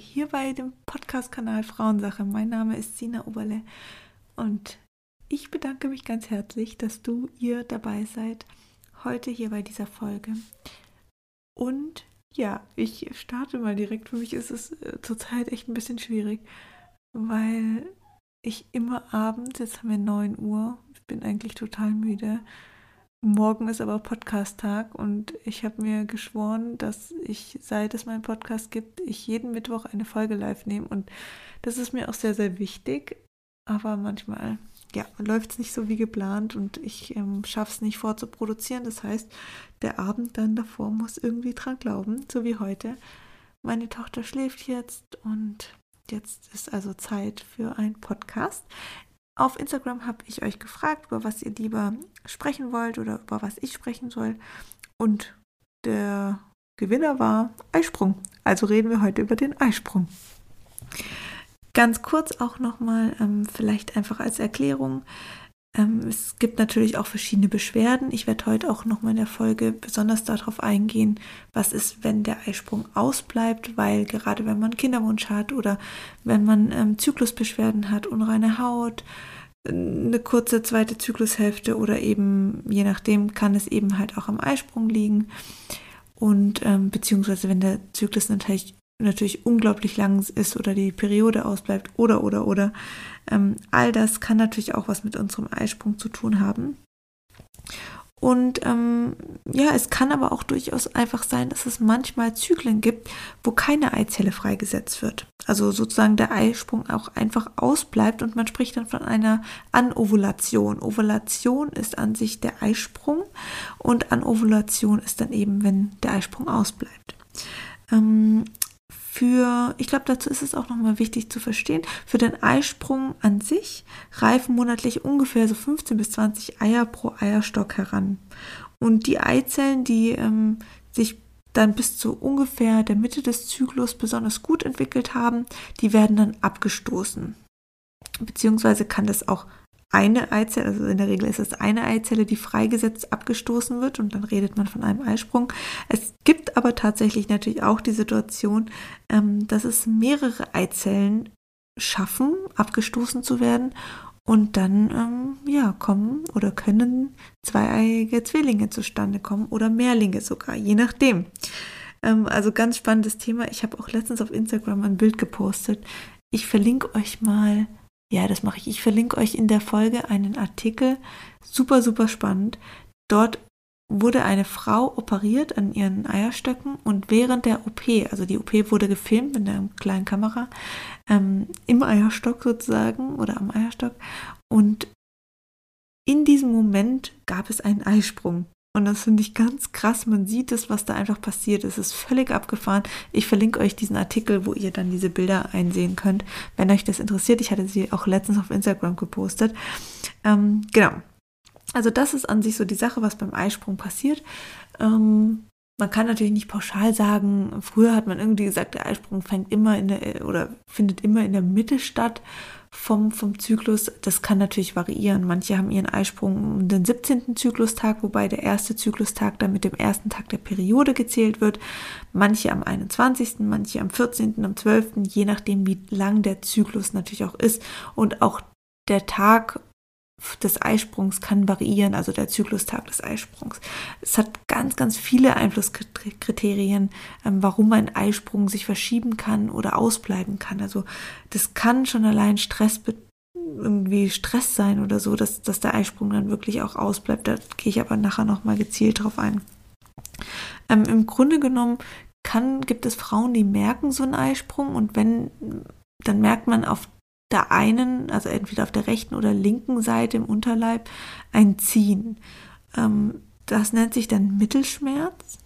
hier bei dem Podcast-Kanal Frauensache. Mein Name ist Sina Oberle und ich bedanke mich ganz herzlich, dass du ihr dabei seid heute hier bei dieser Folge. Und ja, ich starte mal direkt. Für mich ist es äh, zurzeit echt ein bisschen schwierig, weil ich immer abends, jetzt haben wir 9 Uhr, ich bin eigentlich total müde, Morgen ist aber Podcast-Tag und ich habe mir geschworen, dass ich, seit es meinen Podcast gibt, ich jeden Mittwoch eine Folge live nehme und das ist mir auch sehr, sehr wichtig. Aber manchmal, ja, läuft es nicht so wie geplant und ich ähm, schaffe es nicht vorzuproduzieren. Das heißt, der Abend dann davor muss irgendwie dran glauben, so wie heute. Meine Tochter schläft jetzt und jetzt ist also Zeit für einen Podcast. Auf Instagram habe ich euch gefragt, über was ihr lieber sprechen wollt oder über was ich sprechen soll. Und der Gewinner war Eisprung. Also reden wir heute über den Eisprung. Ganz kurz auch nochmal, ähm, vielleicht einfach als Erklärung. Ähm, es gibt natürlich auch verschiedene Beschwerden. Ich werde heute auch nochmal in der Folge besonders darauf eingehen, was ist, wenn der Eisprung ausbleibt, weil gerade wenn man Kinderwunsch hat oder wenn man ähm, Zyklusbeschwerden hat, unreine Haut, eine kurze zweite Zyklushälfte oder eben, je nachdem, kann es eben halt auch am Eisprung liegen. Und ähm, beziehungsweise wenn der Zyklus natürlich natürlich unglaublich lang ist oder die Periode ausbleibt oder oder oder. Ähm, all das kann natürlich auch was mit unserem Eisprung zu tun haben. Und ähm, ja, es kann aber auch durchaus einfach sein, dass es manchmal Zyklen gibt, wo keine Eizelle freigesetzt wird. Also sozusagen der Eisprung auch einfach ausbleibt und man spricht dann von einer Anovulation. Ovulation ist an sich der Eisprung und Anovulation ist dann eben, wenn der Eisprung ausbleibt. Ähm, für, ich glaube, dazu ist es auch nochmal wichtig zu verstehen, für den Eisprung an sich reifen monatlich ungefähr so 15 bis 20 Eier pro Eierstock heran. Und die Eizellen, die ähm, sich dann bis zu ungefähr der Mitte des Zyklus besonders gut entwickelt haben, die werden dann abgestoßen. Beziehungsweise kann das auch eine Eizelle, also in der Regel ist es eine Eizelle, die freigesetzt abgestoßen wird und dann redet man von einem Eisprung. Es gibt aber tatsächlich natürlich auch die Situation, ähm, dass es mehrere Eizellen schaffen, abgestoßen zu werden und dann ähm, ja kommen oder können zweieiige Zwillinge zustande kommen oder Mehrlinge sogar, je nachdem. Ähm, also ganz spannendes Thema. Ich habe auch letztens auf Instagram ein Bild gepostet. Ich verlinke euch mal ja, das mache ich. Ich verlinke euch in der Folge einen Artikel. Super, super spannend. Dort wurde eine Frau operiert an ihren Eierstöcken und während der OP, also die OP wurde gefilmt mit einer kleinen Kamera, ähm, im Eierstock sozusagen oder am Eierstock. Und in diesem Moment gab es einen Eisprung. Und das finde ich ganz krass. Man sieht es, was da einfach passiert. Es ist völlig abgefahren. Ich verlinke euch diesen Artikel, wo ihr dann diese Bilder einsehen könnt, wenn euch das interessiert. Ich hatte sie auch letztens auf Instagram gepostet. Ähm, genau. Also das ist an sich so die Sache, was beim Eisprung passiert. Ähm, man kann natürlich nicht pauschal sagen, früher hat man irgendwie gesagt, der Eisprung fängt immer in der oder findet immer in der Mitte statt vom, vom Zyklus. Das kann natürlich variieren. Manche haben ihren Eisprung um den 17. Zyklustag, wobei der erste Zyklustag dann mit dem ersten Tag der Periode gezählt wird. Manche am 21., manche am 14., am 12., je nachdem, wie lang der Zyklus natürlich auch ist. Und auch der Tag des Eisprungs kann variieren, also der Zyklustag des Eisprungs. Es hat ganz, ganz viele Einflusskriterien, ähm, warum ein Eisprung sich verschieben kann oder ausbleiben kann. Also das kann schon allein Stress irgendwie Stress sein oder so, dass, dass der Eisprung dann wirklich auch ausbleibt. Da gehe ich aber nachher nochmal gezielt drauf ein. Ähm, Im Grunde genommen kann, gibt es Frauen, die merken so einen Eisprung und wenn, dann merkt man auf der einen, also entweder auf der rechten oder linken Seite im Unterleib, ein Ziehen. Ähm, das nennt sich dann Mittelschmerz.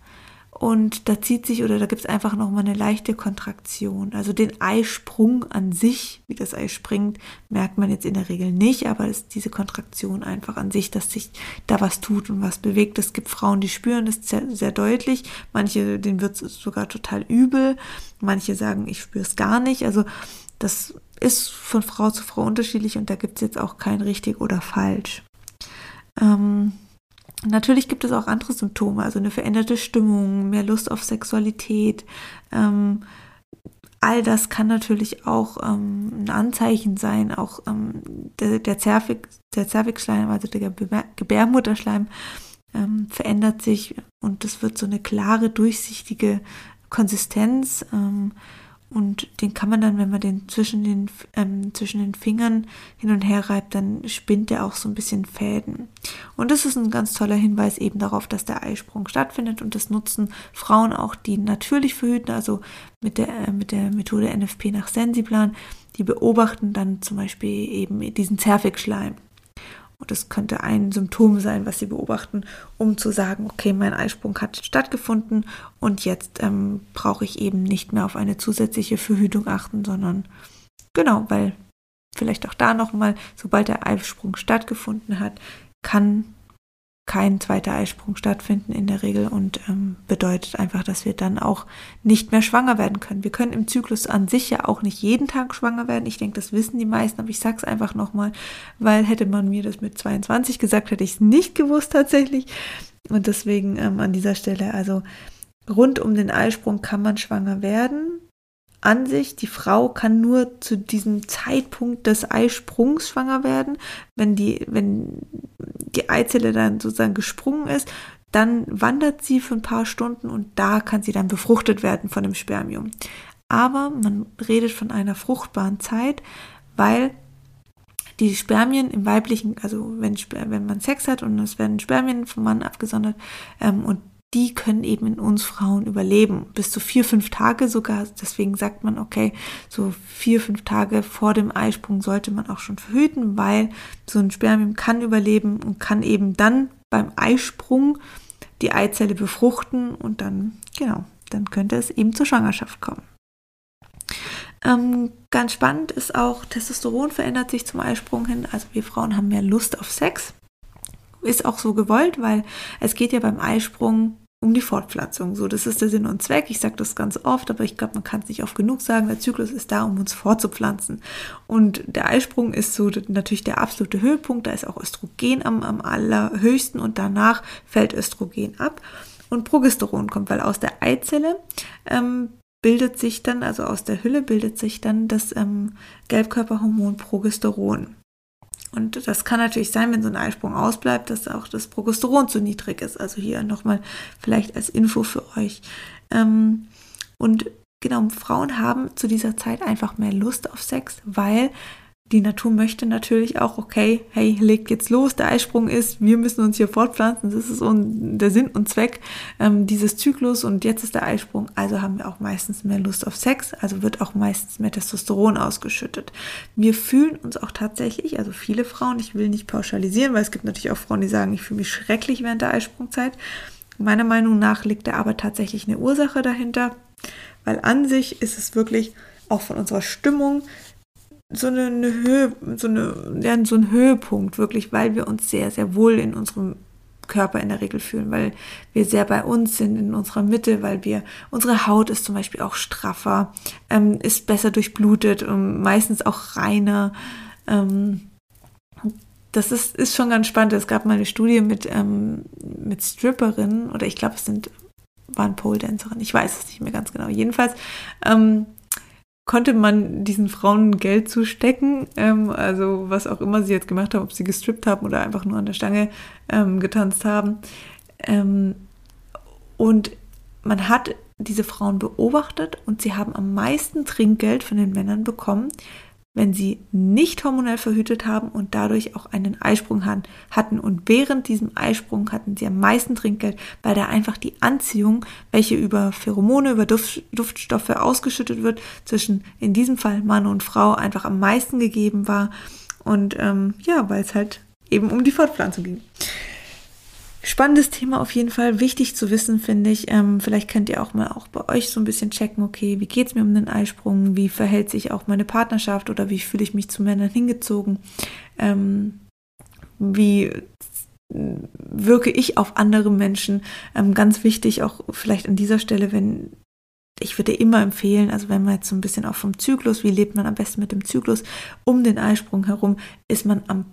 Und da zieht sich oder da gibt es einfach nochmal eine leichte Kontraktion. Also den Eisprung an sich, wie das Ei springt, merkt man jetzt in der Regel nicht, aber es ist diese Kontraktion einfach an sich, dass sich da was tut und was bewegt. Es gibt Frauen, die spüren das sehr, sehr deutlich. Manche, denen wird es sogar total übel. Manche sagen, ich spüre es gar nicht. Also das ist von Frau zu Frau unterschiedlich und da gibt es jetzt auch kein richtig oder falsch. Ähm, Natürlich gibt es auch andere Symptome, also eine veränderte Stimmung, mehr Lust auf Sexualität. Ähm, all das kann natürlich auch ähm, ein Anzeichen sein. Auch ähm, der, der, Zervix, der Zervixschleim, also der Gebärmutterschleim, ähm, verändert sich und es wird so eine klare, durchsichtige Konsistenz. Und den kann man dann, wenn man den zwischen den, ähm, zwischen den Fingern hin und her reibt, dann spinnt der auch so ein bisschen Fäden. Und das ist ein ganz toller Hinweis eben darauf, dass der Eisprung stattfindet. Und das nutzen Frauen auch, die natürlich verhüten, also mit der, äh, mit der Methode NFP nach Sensiplan. Die beobachten dann zum Beispiel eben diesen Zervixschleim. Und das könnte ein Symptom sein, was Sie beobachten, um zu sagen, okay, mein Eisprung hat stattgefunden und jetzt ähm, brauche ich eben nicht mehr auf eine zusätzliche Verhütung achten, sondern genau, weil vielleicht auch da nochmal, sobald der Eisprung stattgefunden hat, kann kein zweiter Eisprung stattfinden in der Regel und ähm, bedeutet einfach, dass wir dann auch nicht mehr schwanger werden können. Wir können im Zyklus an sich ja auch nicht jeden Tag schwanger werden. Ich denke, das wissen die meisten, aber ich sage es einfach nochmal, weil hätte man mir das mit 22 gesagt, hätte ich es nicht gewusst tatsächlich. Und deswegen ähm, an dieser Stelle, also rund um den Eisprung kann man schwanger werden an sich, die Frau kann nur zu diesem Zeitpunkt des Eisprungs schwanger werden. Wenn die, wenn die Eizelle dann sozusagen gesprungen ist, dann wandert sie für ein paar Stunden und da kann sie dann befruchtet werden von dem Spermium. Aber man redet von einer fruchtbaren Zeit, weil die Spermien im weiblichen, also wenn, wenn man Sex hat und es werden Spermien vom Mann abgesondert ähm, und die können eben in uns Frauen überleben. Bis zu vier, fünf Tage sogar. Deswegen sagt man, okay, so vier, fünf Tage vor dem Eisprung sollte man auch schon verhüten, weil so ein Spermium kann überleben und kann eben dann beim Eisprung die Eizelle befruchten und dann, genau, dann könnte es eben zur Schwangerschaft kommen. Ähm, ganz spannend ist auch, Testosteron verändert sich zum Eisprung hin. Also wir Frauen haben mehr Lust auf Sex. Ist auch so gewollt, weil es geht ja beim Eisprung um die Fortpflanzung. So, das ist der Sinn und Zweck. Ich sage das ganz oft, aber ich glaube, man kann es nicht oft genug sagen. Der Zyklus ist da, um uns fortzupflanzen. Und der Eisprung ist so natürlich der absolute Höhepunkt. Da ist auch Östrogen am, am allerhöchsten und danach fällt Östrogen ab. Und Progesteron kommt, weil aus der Eizelle ähm, bildet sich dann, also aus der Hülle bildet sich dann das ähm, Gelbkörperhormon Progesteron. Und das kann natürlich sein, wenn so ein Eisprung ausbleibt, dass auch das Progesteron zu niedrig ist. Also hier nochmal vielleicht als Info für euch. Ähm, und genau, Frauen haben zu dieser Zeit einfach mehr Lust auf Sex, weil die Natur möchte natürlich auch, okay, hey, legt jetzt los, der Eisprung ist, wir müssen uns hier fortpflanzen, das ist der Sinn und Zweck ähm, dieses Zyklus und jetzt ist der Eisprung, also haben wir auch meistens mehr Lust auf Sex, also wird auch meistens mehr Testosteron ausgeschüttet. Wir fühlen uns auch tatsächlich, also viele Frauen, ich will nicht pauschalisieren, weil es gibt natürlich auch Frauen, die sagen, ich fühle mich schrecklich während der Eisprungzeit. Meiner Meinung nach liegt da aber tatsächlich eine Ursache dahinter, weil an sich ist es wirklich auch von unserer Stimmung so eine, Höhe, so, eine, ja, so ein Höhepunkt, wirklich, weil wir uns sehr, sehr wohl in unserem Körper in der Regel fühlen, weil wir sehr bei uns sind, in unserer Mitte, weil wir, unsere Haut ist zum Beispiel auch straffer, ähm, ist besser durchblutet und meistens auch reiner. Ähm, das ist, ist schon ganz spannend. Es gab mal eine Studie mit, ähm, mit Stripperinnen, oder ich glaube, es sind, waren Pole Dancerinnen, ich weiß es nicht mehr ganz genau. Jedenfalls ähm, konnte man diesen Frauen Geld zustecken, ähm, also was auch immer sie jetzt gemacht haben, ob sie gestrippt haben oder einfach nur an der Stange ähm, getanzt haben. Ähm, und man hat diese Frauen beobachtet und sie haben am meisten Trinkgeld von den Männern bekommen, wenn sie nicht hormonell verhütet haben und dadurch auch einen Eisprung hatten. Und während diesem Eisprung hatten sie am meisten Trinkgeld, weil da einfach die Anziehung, welche über Pheromone, über Duft, Duftstoffe ausgeschüttet wird, zwischen in diesem Fall Mann und Frau einfach am meisten gegeben war. Und ähm, ja, weil es halt eben um die Fortpflanzung ging. Spannendes Thema auf jeden Fall, wichtig zu wissen, finde ich. Ähm, vielleicht könnt ihr auch mal auch bei euch so ein bisschen checken, okay, wie geht es mir um den Eisprung, wie verhält sich auch meine Partnerschaft oder wie fühle ich mich zu Männern hingezogen, ähm, wie wirke ich auf andere Menschen. Ähm, ganz wichtig auch vielleicht an dieser Stelle, wenn ich würde immer empfehlen, also wenn man jetzt so ein bisschen auch vom Zyklus, wie lebt man am besten mit dem Zyklus um den Eisprung herum, ist man am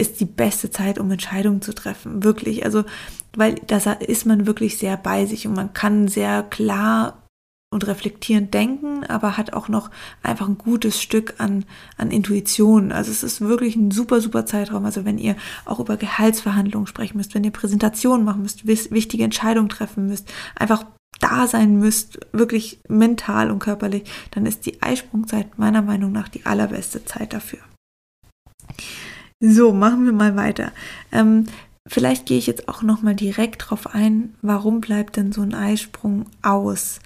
ist die beste Zeit, um Entscheidungen zu treffen. Wirklich. Also, weil da ist man wirklich sehr bei sich und man kann sehr klar und reflektierend denken, aber hat auch noch einfach ein gutes Stück an, an Intuition. Also es ist wirklich ein super, super Zeitraum. Also wenn ihr auch über Gehaltsverhandlungen sprechen müsst, wenn ihr Präsentationen machen müsst, wichtige Entscheidungen treffen müsst, einfach da sein müsst, wirklich mental und körperlich, dann ist die Eisprungzeit meiner Meinung nach die allerbeste Zeit dafür. So, machen wir mal weiter. Ähm, vielleicht gehe ich jetzt auch noch mal direkt drauf ein, warum bleibt denn so ein Eisprung aus?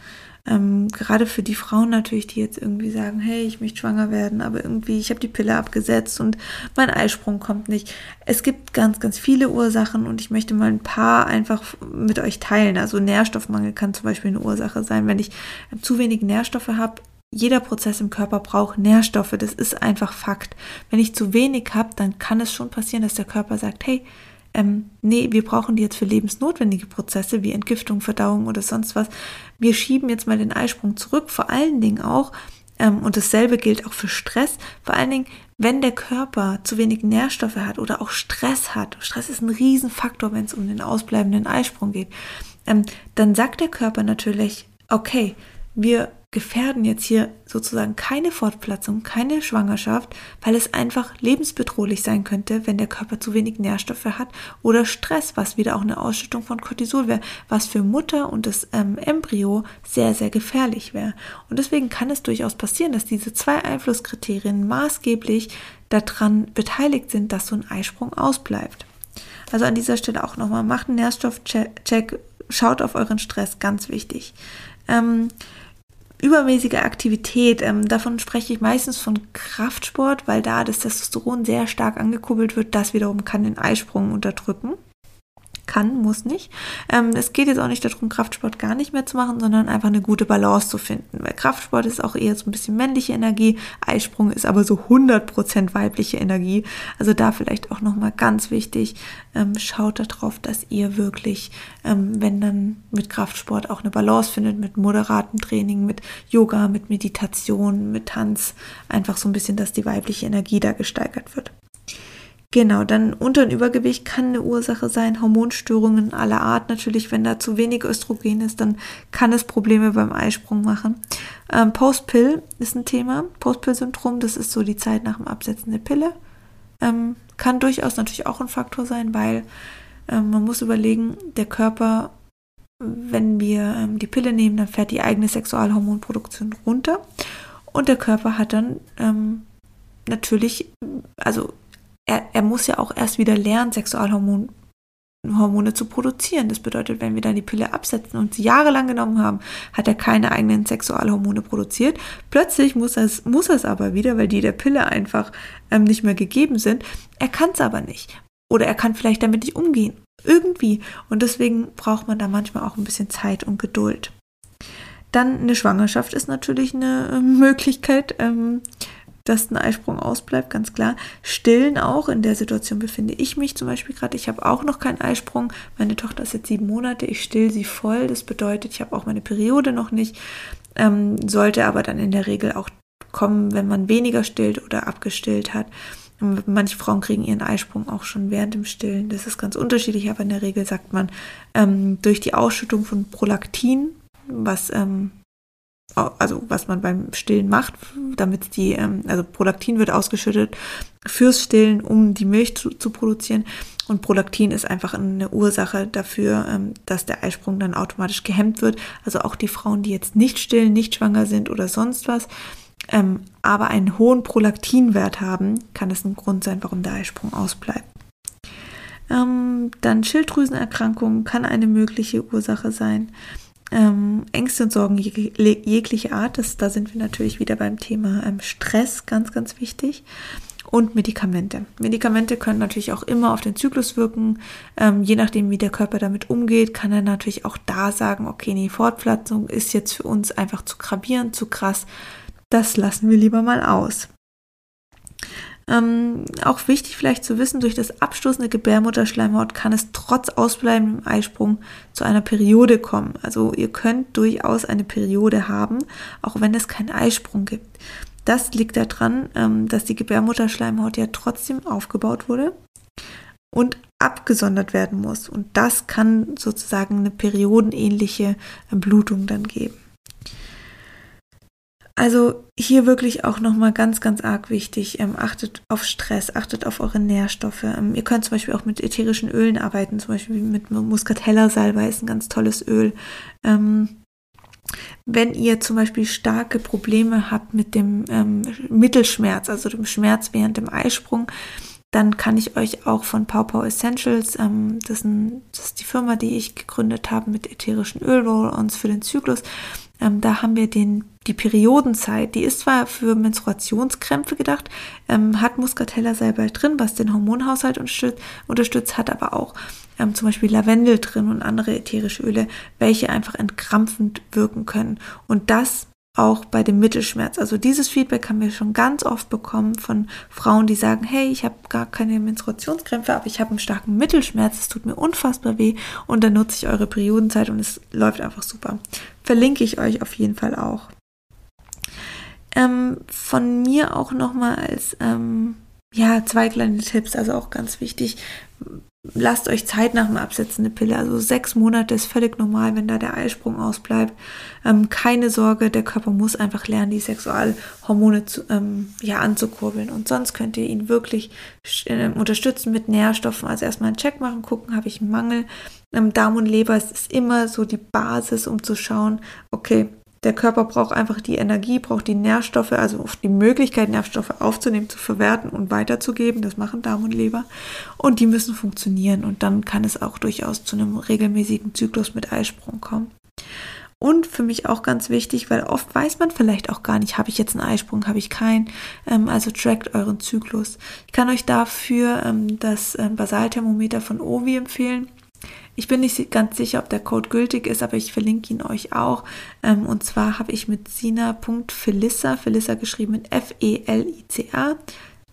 Ähm, gerade für die Frauen natürlich, die jetzt irgendwie sagen, hey, ich möchte schwanger werden, aber irgendwie, ich habe die Pille abgesetzt und mein Eisprung kommt nicht. Es gibt ganz, ganz viele Ursachen und ich möchte mal ein paar einfach mit euch teilen. Also Nährstoffmangel kann zum Beispiel eine Ursache sein. Wenn ich zu wenig Nährstoffe habe, jeder Prozess im Körper braucht Nährstoffe. Das ist einfach Fakt. Wenn ich zu wenig habe, dann kann es schon passieren, dass der Körper sagt, hey, ähm, nee, wir brauchen die jetzt für lebensnotwendige Prozesse wie Entgiftung, Verdauung oder sonst was. Wir schieben jetzt mal den Eisprung zurück, vor allen Dingen auch, ähm, und dasselbe gilt auch für Stress, vor allen Dingen, wenn der Körper zu wenig Nährstoffe hat oder auch Stress hat, Stress ist ein Riesenfaktor, wenn es um den ausbleibenden Eisprung geht, ähm, dann sagt der Körper natürlich, okay, wir gefährden jetzt hier sozusagen keine Fortpflanzung, keine Schwangerschaft, weil es einfach lebensbedrohlich sein könnte, wenn der Körper zu wenig Nährstoffe hat oder Stress, was wieder auch eine Ausschüttung von Cortisol wäre, was für Mutter und das ähm, Embryo sehr, sehr gefährlich wäre. Und deswegen kann es durchaus passieren, dass diese zwei Einflusskriterien maßgeblich daran beteiligt sind, dass so ein Eisprung ausbleibt. Also an dieser Stelle auch nochmal, macht einen Nährstoffcheck, schaut auf euren Stress, ganz wichtig. Ähm, übermäßige Aktivität, ähm, davon spreche ich meistens von Kraftsport, weil da das Testosteron sehr stark angekurbelt wird. Das wiederum kann den Eisprung unterdrücken kann, muss nicht. Ähm, es geht jetzt auch nicht darum, Kraftsport gar nicht mehr zu machen, sondern einfach eine gute Balance zu finden. Weil Kraftsport ist auch eher so ein bisschen männliche Energie, Eisprung ist aber so 100% weibliche Energie. Also da vielleicht auch nochmal ganz wichtig, ähm, schaut darauf, dass ihr wirklich, ähm, wenn dann mit Kraftsport auch eine Balance findet, mit moderatem Training, mit Yoga, mit Meditation, mit Tanz, einfach so ein bisschen, dass die weibliche Energie da gesteigert wird. Genau, dann Unter- und Übergewicht kann eine Ursache sein, Hormonstörungen aller Art natürlich, wenn da zu wenig Östrogen ist, dann kann es Probleme beim Eisprung machen. Ähm, Postpill ist ein Thema, Postpill-Syndrom, das ist so die Zeit nach dem Absetzen der Pille. Ähm, kann durchaus natürlich auch ein Faktor sein, weil ähm, man muss überlegen, der Körper, wenn wir ähm, die Pille nehmen, dann fährt die eigene Sexualhormonproduktion runter und der Körper hat dann ähm, natürlich, also er, er muss ja auch erst wieder lernen, Sexualhormone Hormone zu produzieren. Das bedeutet, wenn wir dann die Pille absetzen und sie jahrelang genommen haben, hat er keine eigenen Sexualhormone produziert. Plötzlich muss er es, muss er aber wieder, weil die der Pille einfach ähm, nicht mehr gegeben sind. Er kann es aber nicht. Oder er kann vielleicht damit nicht umgehen. Irgendwie. Und deswegen braucht man da manchmal auch ein bisschen Zeit und Geduld. Dann eine Schwangerschaft ist natürlich eine äh, Möglichkeit. Ähm, dass ein Eisprung ausbleibt, ganz klar. Stillen auch, in der Situation befinde ich mich zum Beispiel gerade. Ich habe auch noch keinen Eisprung. Meine Tochter ist jetzt sieben Monate, ich still sie voll. Das bedeutet, ich habe auch meine Periode noch nicht. Ähm, sollte aber dann in der Regel auch kommen, wenn man weniger stillt oder abgestillt hat. Manche Frauen kriegen ihren Eisprung auch schon während dem Stillen. Das ist ganz unterschiedlich, aber in der Regel sagt man, ähm, durch die Ausschüttung von Prolaktin, was ähm, also was man beim Stillen macht, damit die, ähm, also Prolaktin wird ausgeschüttet fürs Stillen, um die Milch zu, zu produzieren. Und Prolaktin ist einfach eine Ursache dafür, ähm, dass der Eisprung dann automatisch gehemmt wird. Also auch die Frauen, die jetzt nicht stillen, nicht schwanger sind oder sonst was, ähm, aber einen hohen Prolaktinwert haben, kann es ein Grund sein, warum der Eisprung ausbleibt. dann Schilddrüsenerkrankungen kann eine mögliche Ursache sein ähm, Ängste und Sorgen jeg jeglicher Art. Das, da sind wir natürlich wieder beim Thema ähm, Stress, ganz, ganz wichtig. Und Medikamente. Medikamente können natürlich auch immer auf den Zyklus wirken. Ähm, je nachdem, wie der Körper damit umgeht, kann er natürlich auch da sagen, okay, nee, Fortpflanzung ist jetzt für uns einfach zu gravierend, zu krass. Das lassen wir lieber mal aus. Ähm, auch wichtig vielleicht zu wissen, durch das Abstoßen der Gebärmutterschleimhaut kann es trotz ausbleibendem Eisprung zu einer Periode kommen. Also ihr könnt durchaus eine Periode haben, auch wenn es keinen Eisprung gibt. Das liegt daran, ähm, dass die Gebärmutterschleimhaut ja trotzdem aufgebaut wurde und abgesondert werden muss. Und das kann sozusagen eine periodenähnliche Blutung dann geben. Also hier wirklich auch nochmal ganz, ganz arg wichtig. Ähm, achtet auf Stress, achtet auf eure Nährstoffe. Ähm, ihr könnt zum Beispiel auch mit ätherischen Ölen arbeiten, zum Beispiel mit Muscatella-Salbei ist ein ganz tolles Öl. Ähm, wenn ihr zum Beispiel starke Probleme habt mit dem ähm, Mittelschmerz, also dem Schmerz während dem Eisprung, dann kann ich euch auch von Pau Essentials, ähm, das, ist ein, das, ist die Firma, die ich gegründet habe mit ätherischen Ölroll-Ons für den Zyklus, ähm, da haben wir den, die Periodenzeit, die ist zwar für Menstruationskrämpfe gedacht, ähm, hat Muscatella selber drin, was den Hormonhaushalt unterstützt, unterstützt hat aber auch ähm, zum Beispiel Lavendel drin und andere ätherische Öle, welche einfach entkrampfend wirken können. Und das auch bei dem Mittelschmerz. Also dieses Feedback haben wir schon ganz oft bekommen von Frauen, die sagen, hey, ich habe gar keine Menstruationskrämpfe, aber ich habe einen starken Mittelschmerz, es tut mir unfassbar weh und dann nutze ich eure Periodenzeit und es läuft einfach super. Verlinke ich euch auf jeden Fall auch. Ähm, von mir auch nochmal als ähm, ja, zwei kleine Tipps, also auch ganz wichtig lasst euch Zeit nach dem Absetzen eine Pille. Also sechs Monate ist völlig normal, wenn da der Eisprung ausbleibt. Ähm, keine Sorge, der Körper muss einfach lernen, die Sexualhormone zu, ähm, ja, anzukurbeln. Und sonst könnt ihr ihn wirklich äh, unterstützen mit Nährstoffen. Also erstmal einen Check machen, gucken, habe ich einen Mangel. Ähm, Darm und Leber ist immer so die Basis, um zu schauen, okay, der Körper braucht einfach die Energie, braucht die Nährstoffe, also die Möglichkeit, Nährstoffe aufzunehmen, zu verwerten und weiterzugeben. Das machen Darm und Leber. Und die müssen funktionieren. Und dann kann es auch durchaus zu einem regelmäßigen Zyklus mit Eisprung kommen. Und für mich auch ganz wichtig, weil oft weiß man vielleicht auch gar nicht, habe ich jetzt einen Eisprung, habe ich keinen. Ähm, also trackt euren Zyklus. Ich kann euch dafür ähm, das ähm, Basalthermometer von Ovi empfehlen. Ich bin nicht ganz sicher, ob der Code gültig ist, aber ich verlinke ihn euch auch. Ähm, und zwar habe ich mit sina.felissa, Felissa geschrieben mit F-E-L-I-C-A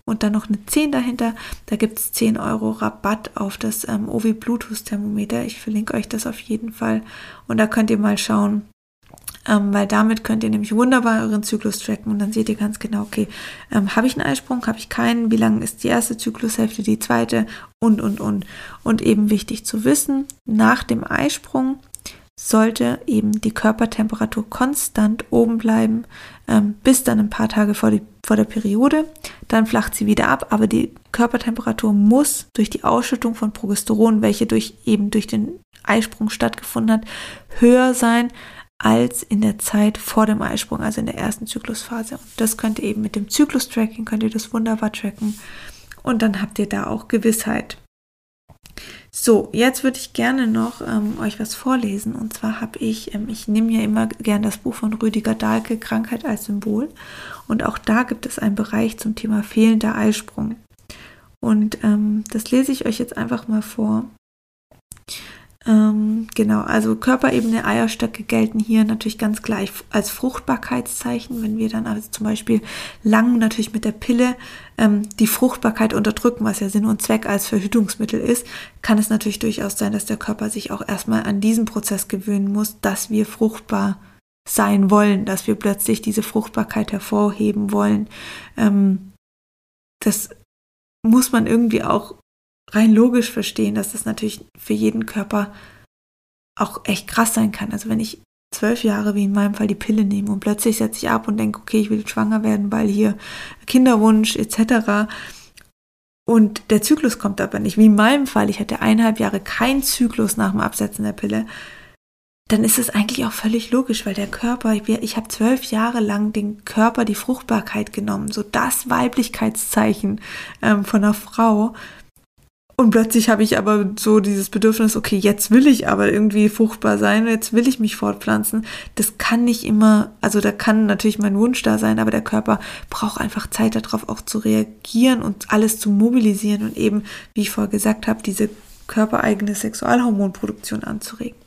und dann noch eine 10 dahinter. Da gibt es 10 Euro Rabatt auf das ähm, Ovi Bluetooth Thermometer. Ich verlinke euch das auf jeden Fall. Und da könnt ihr mal schauen, ähm, weil damit könnt ihr nämlich wunderbar euren Zyklus tracken und dann seht ihr ganz genau, okay, ähm, habe ich einen Eisprung, habe ich keinen, wie lang ist die erste Zyklushälfte, die zweite und, und, und. Und eben wichtig zu wissen, nach dem Eisprung sollte eben die Körpertemperatur konstant oben bleiben, ähm, bis dann ein paar Tage vor, die, vor der Periode. Dann flacht sie wieder ab, aber die Körpertemperatur muss durch die Ausschüttung von Progesteron, welche durch eben durch den Eisprung stattgefunden hat, höher sein als in der Zeit vor dem Eisprung, also in der ersten Zyklusphase. Und das könnt ihr eben mit dem Zyklus-Tracking, könnt ihr das wunderbar tracken. Und dann habt ihr da auch Gewissheit. So, jetzt würde ich gerne noch ähm, euch was vorlesen. Und zwar habe ich, ähm, ich nehme ja immer gern das Buch von Rüdiger Dahlke, Krankheit als Symbol. Und auch da gibt es einen Bereich zum Thema fehlender Eisprung. Und ähm, das lese ich euch jetzt einfach mal vor. Ähm, genau, also Körperebene, Eierstöcke gelten hier natürlich ganz gleich als Fruchtbarkeitszeichen. Wenn wir dann also zum Beispiel lang natürlich mit der Pille ähm, die Fruchtbarkeit unterdrücken, was ja Sinn und Zweck als Verhütungsmittel ist, kann es natürlich durchaus sein, dass der Körper sich auch erstmal an diesen Prozess gewöhnen muss, dass wir fruchtbar sein wollen, dass wir plötzlich diese Fruchtbarkeit hervorheben wollen. Ähm, das muss man irgendwie auch rein logisch verstehen, dass das natürlich für jeden Körper auch echt krass sein kann. Also wenn ich zwölf Jahre, wie in meinem Fall, die Pille nehme und plötzlich setze ich ab und denke, okay, ich will schwanger werden, weil hier Kinderwunsch etc. Und der Zyklus kommt aber nicht. Wie in meinem Fall, ich hatte eineinhalb Jahre keinen Zyklus nach dem Absetzen der Pille dann ist es eigentlich auch völlig logisch, weil der Körper, ich, ich habe zwölf Jahre lang den Körper die Fruchtbarkeit genommen, so das Weiblichkeitszeichen ähm, von einer Frau. Und plötzlich habe ich aber so dieses Bedürfnis, okay, jetzt will ich aber irgendwie fruchtbar sein, jetzt will ich mich fortpflanzen. Das kann nicht immer, also da kann natürlich mein Wunsch da sein, aber der Körper braucht einfach Zeit darauf auch zu reagieren und alles zu mobilisieren und eben, wie ich vorher gesagt habe, diese körpereigene Sexualhormonproduktion anzuregen.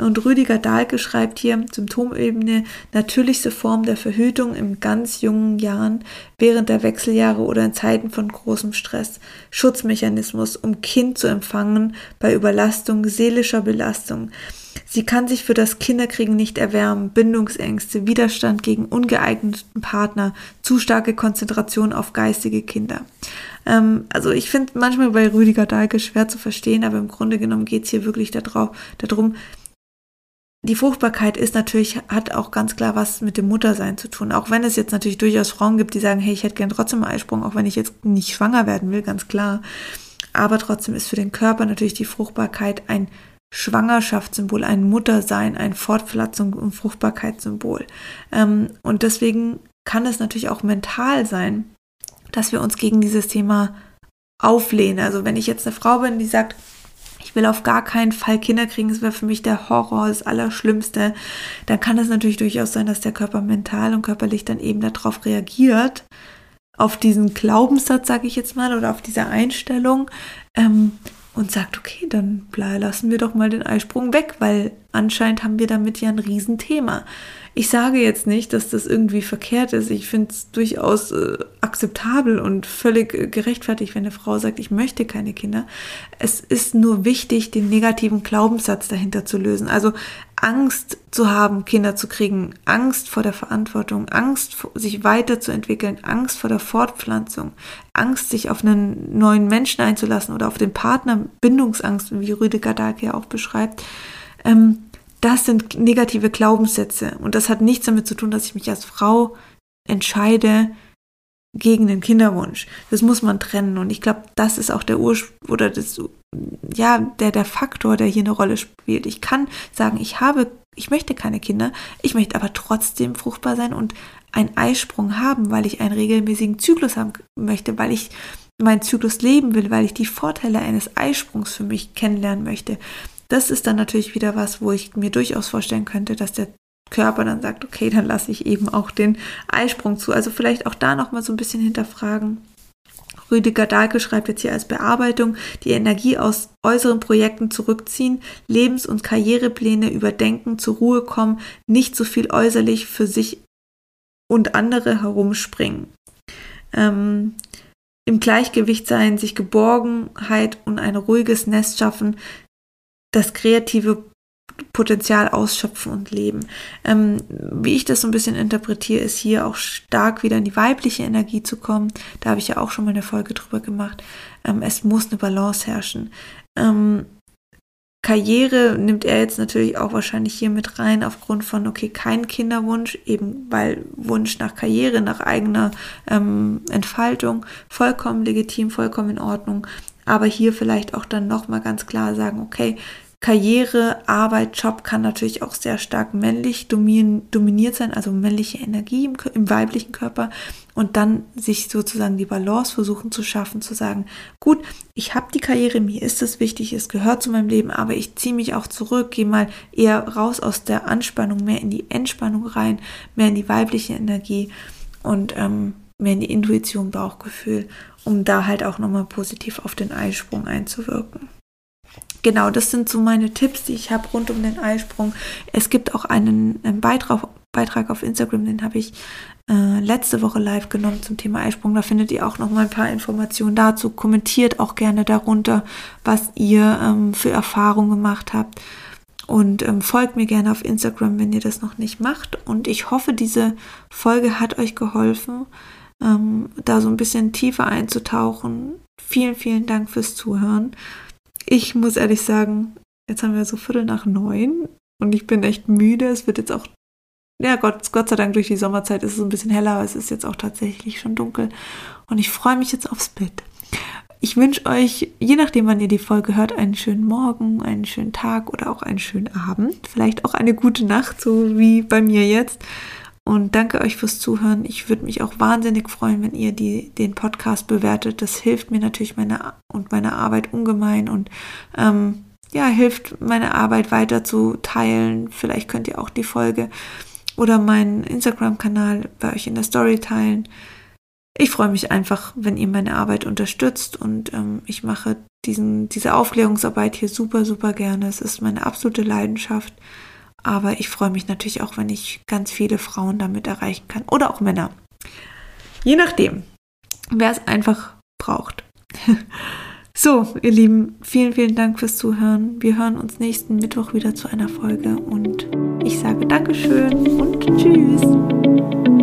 Und Rüdiger Dahlke schreibt hier Symptomebene natürlichste Form der Verhütung in ganz jungen Jahren, während der Wechseljahre oder in Zeiten von großem Stress. Schutzmechanismus, um Kind zu empfangen bei Überlastung, seelischer Belastung. Sie kann sich für das Kinderkriegen nicht erwärmen, Bindungsängste, Widerstand gegen ungeeigneten Partner, zu starke Konzentration auf geistige Kinder. Ähm, also ich finde manchmal bei Rüdiger Dahlke schwer zu verstehen, aber im Grunde genommen geht es hier wirklich darum, die Fruchtbarkeit ist natürlich, hat auch ganz klar was mit dem Muttersein zu tun. Auch wenn es jetzt natürlich durchaus Frauen gibt, die sagen, hey, ich hätte gern trotzdem einen Eisprung, auch wenn ich jetzt nicht schwanger werden will, ganz klar. Aber trotzdem ist für den Körper natürlich die Fruchtbarkeit ein Schwangerschaftssymbol, ein Muttersein, ein Fortpflanzung und Fruchtbarkeitssymbol. Ähm, und deswegen kann es natürlich auch mental sein, dass wir uns gegen dieses Thema auflehnen. Also wenn ich jetzt eine Frau bin, die sagt, ich will auf gar keinen Fall Kinder kriegen, das wäre für mich der Horror, das Allerschlimmste, dann kann es natürlich durchaus sein, dass der Körper mental und körperlich dann eben darauf reagiert, auf diesen Glaubenssatz, sage ich jetzt mal, oder auf diese Einstellung ähm, und sagt, okay, dann lassen wir doch mal den Eisprung weg, weil anscheinend haben wir damit ja ein Riesenthema. Ich sage jetzt nicht, dass das irgendwie verkehrt ist. Ich finde es durchaus äh, akzeptabel und völlig äh, gerechtfertigt, wenn eine Frau sagt, ich möchte keine Kinder. Es ist nur wichtig, den negativen Glaubenssatz dahinter zu lösen. Also Angst zu haben, Kinder zu kriegen, Angst vor der Verantwortung, Angst, sich weiterzuentwickeln, Angst vor der Fortpflanzung, Angst, sich auf einen neuen Menschen einzulassen oder auf den Partner, Bindungsangst, wie Rüdiger Dahlke ja auch beschreibt. Ähm, das sind negative Glaubenssätze. Und das hat nichts damit zu tun, dass ich mich als Frau entscheide gegen den Kinderwunsch. Das muss man trennen. Und ich glaube, das ist auch der Ursprung oder das, ja, der, der Faktor, der hier eine Rolle spielt. Ich kann sagen, ich habe, ich möchte keine Kinder, ich möchte aber trotzdem fruchtbar sein und einen Eisprung haben, weil ich einen regelmäßigen Zyklus haben möchte, weil ich meinen Zyklus leben will, weil ich die Vorteile eines Eisprungs für mich kennenlernen möchte. Das ist dann natürlich wieder was, wo ich mir durchaus vorstellen könnte, dass der Körper dann sagt, okay, dann lasse ich eben auch den Eisprung zu. Also vielleicht auch da nochmal so ein bisschen hinterfragen. Rüdiger Dahlke schreibt jetzt hier als Bearbeitung, die Energie aus äußeren Projekten zurückziehen, Lebens- und Karrierepläne überdenken, zur Ruhe kommen, nicht so viel äußerlich für sich und andere herumspringen. Ähm, Im Gleichgewicht sein, sich Geborgenheit und ein ruhiges Nest schaffen, das kreative Potenzial ausschöpfen und leben. Ähm, wie ich das so ein bisschen interpretiere, ist hier auch stark wieder in die weibliche Energie zu kommen. Da habe ich ja auch schon mal eine Folge drüber gemacht. Ähm, es muss eine Balance herrschen. Ähm, Karriere nimmt er jetzt natürlich auch wahrscheinlich hier mit rein, aufgrund von, okay, kein Kinderwunsch, eben weil Wunsch nach Karriere, nach eigener ähm, Entfaltung, vollkommen legitim, vollkommen in Ordnung aber hier vielleicht auch dann nochmal ganz klar sagen, okay, Karriere, Arbeit, Job kann natürlich auch sehr stark männlich dominiert sein, also männliche Energie im, im, weiblichen Körper und dann sich sozusagen die Balance versuchen zu schaffen, zu sagen, gut, ich habe die Karriere, mir ist das wichtig, es gehört zu meinem Leben, aber ich ziehe mich auch zurück, gehe mal eher raus aus der Anspannung, mehr in die Entspannung rein, mehr in die weibliche Energie und ähm, mehr in die Intuition, Bauchgefühl, um da halt auch nochmal positiv auf den Eisprung einzuwirken. Genau, das sind so meine Tipps, die ich habe rund um den Eisprung. Es gibt auch einen, einen Beitrag, Beitrag auf Instagram, den habe ich äh, letzte Woche live genommen zum Thema Eisprung. Da findet ihr auch noch mal ein paar Informationen dazu. Kommentiert auch gerne darunter, was ihr ähm, für Erfahrungen gemacht habt. Und ähm, folgt mir gerne auf Instagram, wenn ihr das noch nicht macht. Und ich hoffe, diese Folge hat euch geholfen ähm, da so ein bisschen tiefer einzutauchen. Vielen, vielen Dank fürs Zuhören. Ich muss ehrlich sagen, jetzt haben wir so Viertel nach neun und ich bin echt müde. Es wird jetzt auch, ja Gott, Gott sei Dank durch die Sommerzeit ist es ein bisschen heller, aber es ist jetzt auch tatsächlich schon dunkel und ich freue mich jetzt aufs Bett. Ich wünsche euch, je nachdem, wann ihr die Folge hört, einen schönen Morgen, einen schönen Tag oder auch einen schönen Abend. Vielleicht auch eine gute Nacht, so wie bei mir jetzt. Und danke euch fürs Zuhören. Ich würde mich auch wahnsinnig freuen, wenn ihr die, den Podcast bewertet. Das hilft mir natürlich meine und meine Arbeit ungemein und ähm, ja, hilft meine Arbeit weiter zu teilen. Vielleicht könnt ihr auch die Folge oder meinen Instagram-Kanal bei euch in der Story teilen. Ich freue mich einfach, wenn ihr meine Arbeit unterstützt und ähm, ich mache diesen, diese Aufklärungsarbeit hier super, super gerne. Es ist meine absolute Leidenschaft. Aber ich freue mich natürlich auch, wenn ich ganz viele Frauen damit erreichen kann. Oder auch Männer. Je nachdem, wer es einfach braucht. So, ihr Lieben, vielen, vielen Dank fürs Zuhören. Wir hören uns nächsten Mittwoch wieder zu einer Folge und ich sage Dankeschön und Tschüss.